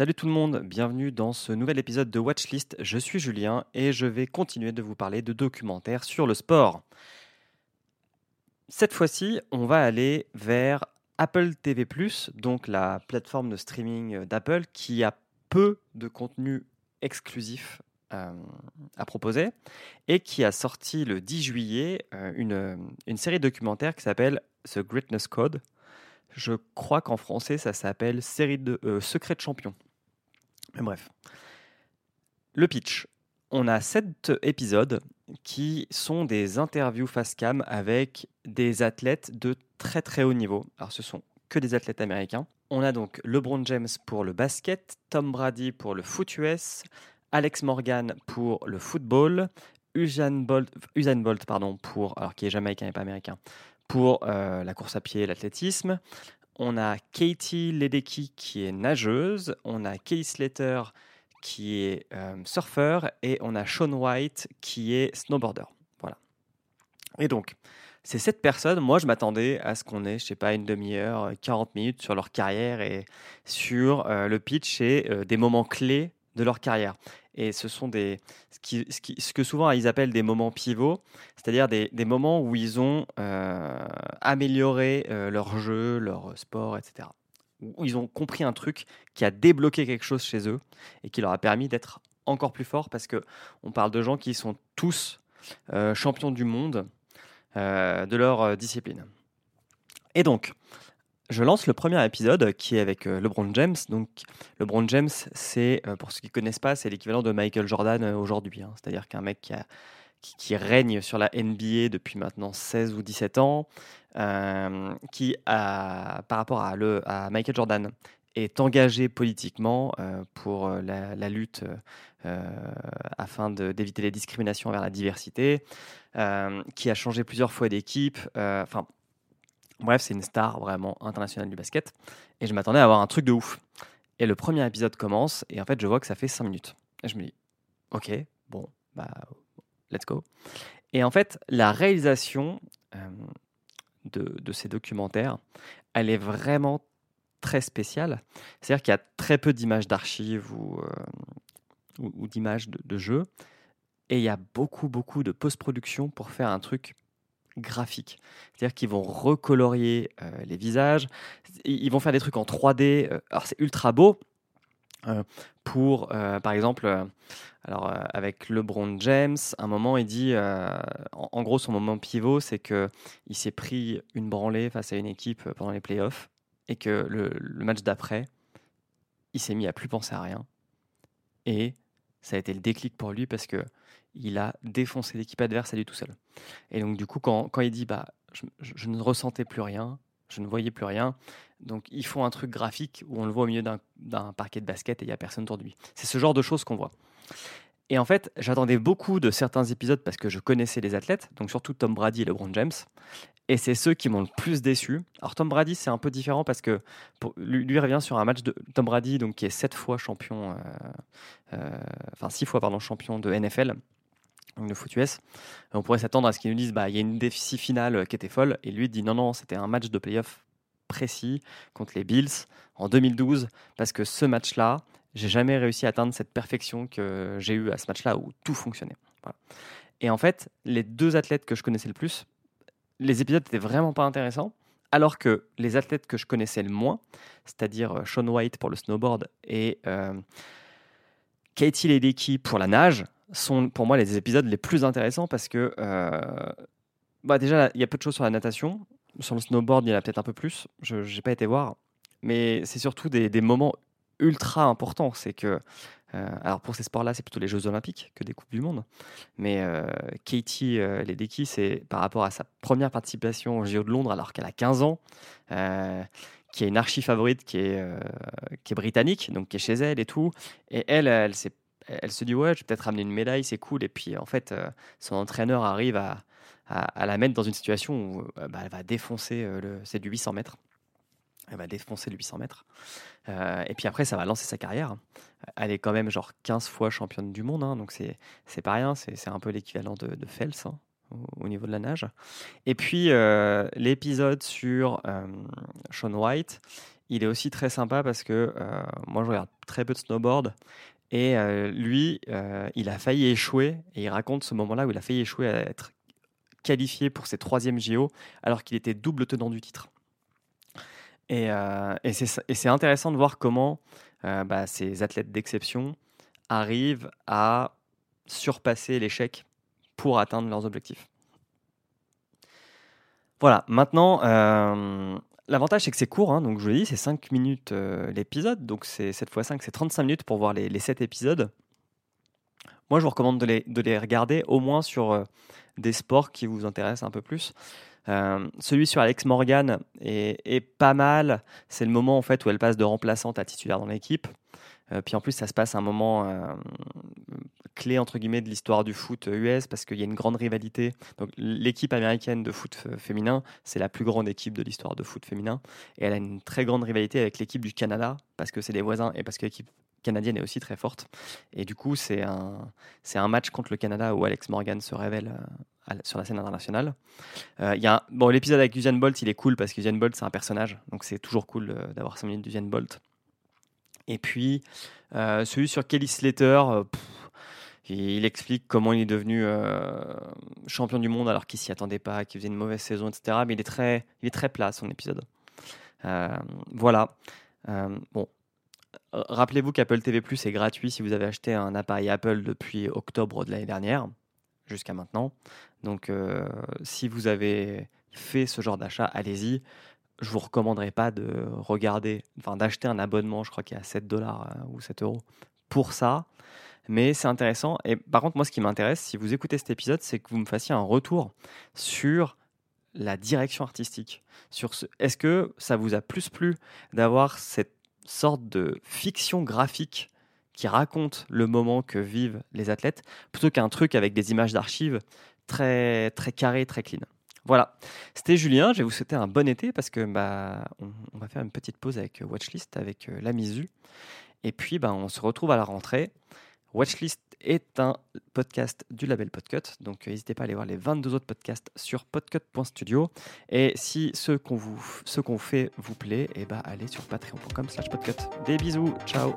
Salut tout le monde, bienvenue dans ce nouvel épisode de Watchlist. Je suis Julien et je vais continuer de vous parler de documentaires sur le sport. Cette fois-ci, on va aller vers Apple TV ⁇ donc la plateforme de streaming d'Apple qui a peu de contenu exclusif euh, à proposer et qui a sorti le 10 juillet euh, une, une série documentaire qui s'appelle The Greatness Code. Je crois qu'en français, ça s'appelle série de euh, Secret de champion. Bref. Le pitch. On a sept épisodes qui sont des interviews face cam avec des athlètes de très très haut niveau. Alors ce sont que des athlètes américains. On a donc LeBron James pour le basket, Tom Brady pour le foot US, Alex Morgan pour le football, Usain Bolt, pardon, pour, qui est jamaïcain et pas américain, pour euh, la course à pied et l'athlétisme. On a Katie Ledecky qui est nageuse. On a Kelly Slater qui est euh, surfeur. Et on a Sean White qui est snowboarder. Voilà. Et donc, ces sept personnes, moi je m'attendais à ce qu'on ait, je sais pas, une demi-heure, 40 minutes sur leur carrière et sur euh, le pitch et des moments clés de leur carrière. Et ce sont des, ce, que souvent ils appellent des moments pivots, c'est-à-dire des, moments où ils ont euh, amélioré euh, leur jeu, leur sport, etc. Où ils ont compris un truc qui a débloqué quelque chose chez eux et qui leur a permis d'être encore plus forts parce que on parle de gens qui sont tous euh, champions du monde de leur discipline. Et donc, je lance le premier épisode qui est avec euh, LeBron James. Donc, LeBron James, c'est, euh, pour ceux qui ne connaissent pas, c'est l'équivalent de Michael Jordan euh, aujourd'hui. Hein. C'est-à-dire qu'un mec qui, règne sur la NBA depuis maintenant 16 ou 17 ans, qui, par rapport à, Michael Jordan, est engagé politiquement pour la, lutte afin d'éviter les discriminations envers la diversité, qui a changé plusieurs fois d'équipe. Bref, c'est une star vraiment internationale du basket. Et je m'attendais à avoir un truc de ouf. Et le premier épisode commence, et en fait, je vois que ça fait 5 minutes. Et je me dis, ok, bon, bah, let's go. Et en fait, la réalisation euh, de, ces documentaires, elle est vraiment très spéciale. C'est-à-dire qu'il y a très peu d'images d'archives ou, euh, d'images de, de jeux. Et il y a beaucoup, beaucoup de post-production pour faire un truc graphique. C'est-à-dire qu'ils vont recolorier euh, les visages, ils vont faire des trucs en 3D. Euh, alors c'est ultra beau. Euh, pour, par exemple, alors avec LeBron James, un moment il dit, en, gros son moment pivot, c'est que il s'est pris une branlée face à une équipe pendant les playoffs et que le, le match d'après, il s'est mis à plus penser à rien et ça a été le déclic pour lui parce que il a défoncé l'équipe adverse à lui tout seul. Et donc, du coup, quand, quand il dit bah, je, ne ressentais plus rien, je ne voyais plus rien, donc ils font un truc graphique où on le voit au milieu d'un parquet de basket et il n'y a personne autour de lui. C'est ce genre de choses qu'on voit. Et en fait, j'attendais beaucoup de certains épisodes parce que je connaissais les athlètes, donc surtout Tom Brady et LeBron James. Et c'est ceux qui m'ont le plus déçu. Alors Tom Brady, c'est un peu différent parce que lui, revient sur un match de Tom Brady, donc qui est sept fois champion, euh, euh, enfin six fois pardon champion de NFL de foot US. On pourrait s'attendre à ce qu'ils nous disent bah il y a une déficit finale qui était folle et lui dit non non c'était un match de playoff précis contre les Bills en 2012 parce que ce match-là j'ai jamais réussi à atteindre cette perfection que j'ai eu à ce match-là où tout fonctionnait. Et en fait les deux athlètes que je connaissais le plus, les épisodes étaient vraiment pas intéressants. Alors que les athlètes que je connaissais le moins, c'est-à-dire euh, Sean White pour le snowboard et euh, Katie Ledecky pour la nage, sont pour moi les épisodes les plus intéressants parce que euh, bah déjà il y a peu de choses sur la natation. Sur le snowboard, il y en a peut-être un peu plus. Je n'ai pas été voir. Mais c'est surtout des, des, moments ultra importants. C'est que, alors pour ces sports-là, c'est plutôt les Jeux Olympiques que des Coupes du Monde. Mais euh, Katie euh, Ledecky, c'est par rapport à sa première participation au JO de Londres alors qu'elle a 15 ans, qui est une archi favorite qui est, britannique, donc qui est chez elle et tout. Et elle, elle se dit ouais, je vais peut-être ramener une médaille, c'est cool. Et puis en fait, euh, son entraîneur arrive à, la mettre dans une situation où euh, bah, elle va défoncer euh, le, c'est du 800 mètres. Elle va défoncer le 800 mètres. et puis après, ça va lancer sa carrière. Elle est quand même genre 15 fois championne du monde, hein, donc c'est, c'est pas rien. C'est, c'est un peu l'équivalent de, de Fels hein, au, niveau de la nage. Et puis l'épisode sur Sean White, il est aussi très sympa parce que moi, je regarde très peu de snowboard. Et lui, il a failli échouer. Et il raconte ce moment-là où il a failli échouer à être qualifié pour ses troisième JO alors qu'il était double tenant du titre. Et, et c'est intéressant de voir comment bah, ces athlètes d'exception arrivent à surpasser l'échec pour atteindre leurs objectifs. Voilà, maintenant, euh, l'avantage c'est que c'est court, hein, donc je vous l'ai dit, c'est 5 minutes euh, l'épisode, donc c'est 7 fois 5, c'est 35 minutes pour voir les, les 7 épisodes. Moi, je vous recommande de les, de les regarder au moins sur euh, des sports qui vous intéressent un peu plus. Celui sur Alex Morgan est, pas mal. C'est le moment en fait où elle passe de remplaçante à titulaire dans l'équipe. Euh, puis en plus, ça se passe un moment euh, clé entre guillemets de l'histoire du foot US parce qu'il y a une grande rivalité. Donc l'équipe américaine de foot féminin, c'est la plus grande équipe de l'histoire de foot féminin et elle a une très grande rivalité avec l'équipe du Canada parce que c'est des voisins et parce que l'équipe canadienne est aussi très forte. Et du coup, c'est un, c'est un match contre le Canada où Alex Morgan se révèle euh, sur la scène internationale. Il y a l'épisode avec Usain Bolt, il est cool parce que Usain Bolt, c'est un personnage. Donc c'est toujours cool d'avoir 5 minutes d'Usain Bolt. Et puis, euh, celui sur Kelly Slater, euh, il explique comment il est devenu euh, champion du monde alors qu'il s'y attendait pas, qu'il faisait une mauvaise saison, etc. Mais il est très, plat son épisode. voilà. rappelez-vous qu'Apple TV Plus est gratuit si vous avez acheté un appareil Apple depuis octobre de l'année dernière jusqu'à maintenant. Donc, si vous avez fait ce genre d'achat, allez-y je vous recommanderais pas de regarder, enfin d'acheter un abonnement, je crois qu'il y a 7 dollars euh, ou 7 euros pour ça. Mais c'est intéressant. Et par contre, moi, ce qui m'intéresse, si vous écoutez cet épisode, c'est que vous me fassiez un retour sur la direction artistique. Sur ce, est-ce que ça vous a plus plu d'avoir cette sorte de fiction graphique qui raconte le moment que vivent les athlètes, plutôt qu'un truc avec des images d'archives très très carré, très clean. Voilà, c'était Julien. Je vais vous souhaiter un bon été parce que bah, on, va faire une petite pause avec euh, Watchlist, avec euh, la Misu. Et puis, bah, on se retrouve à la rentrée. Watchlist est un podcast du label Podcut. Donc, euh, n'hésitez pas à aller voir les 22 autres podcasts sur podcut.studio. Et si ce qu'on vous, fait vous plaît, et eh bah, allez sur patreon.com/podcut. Des bisous, ciao.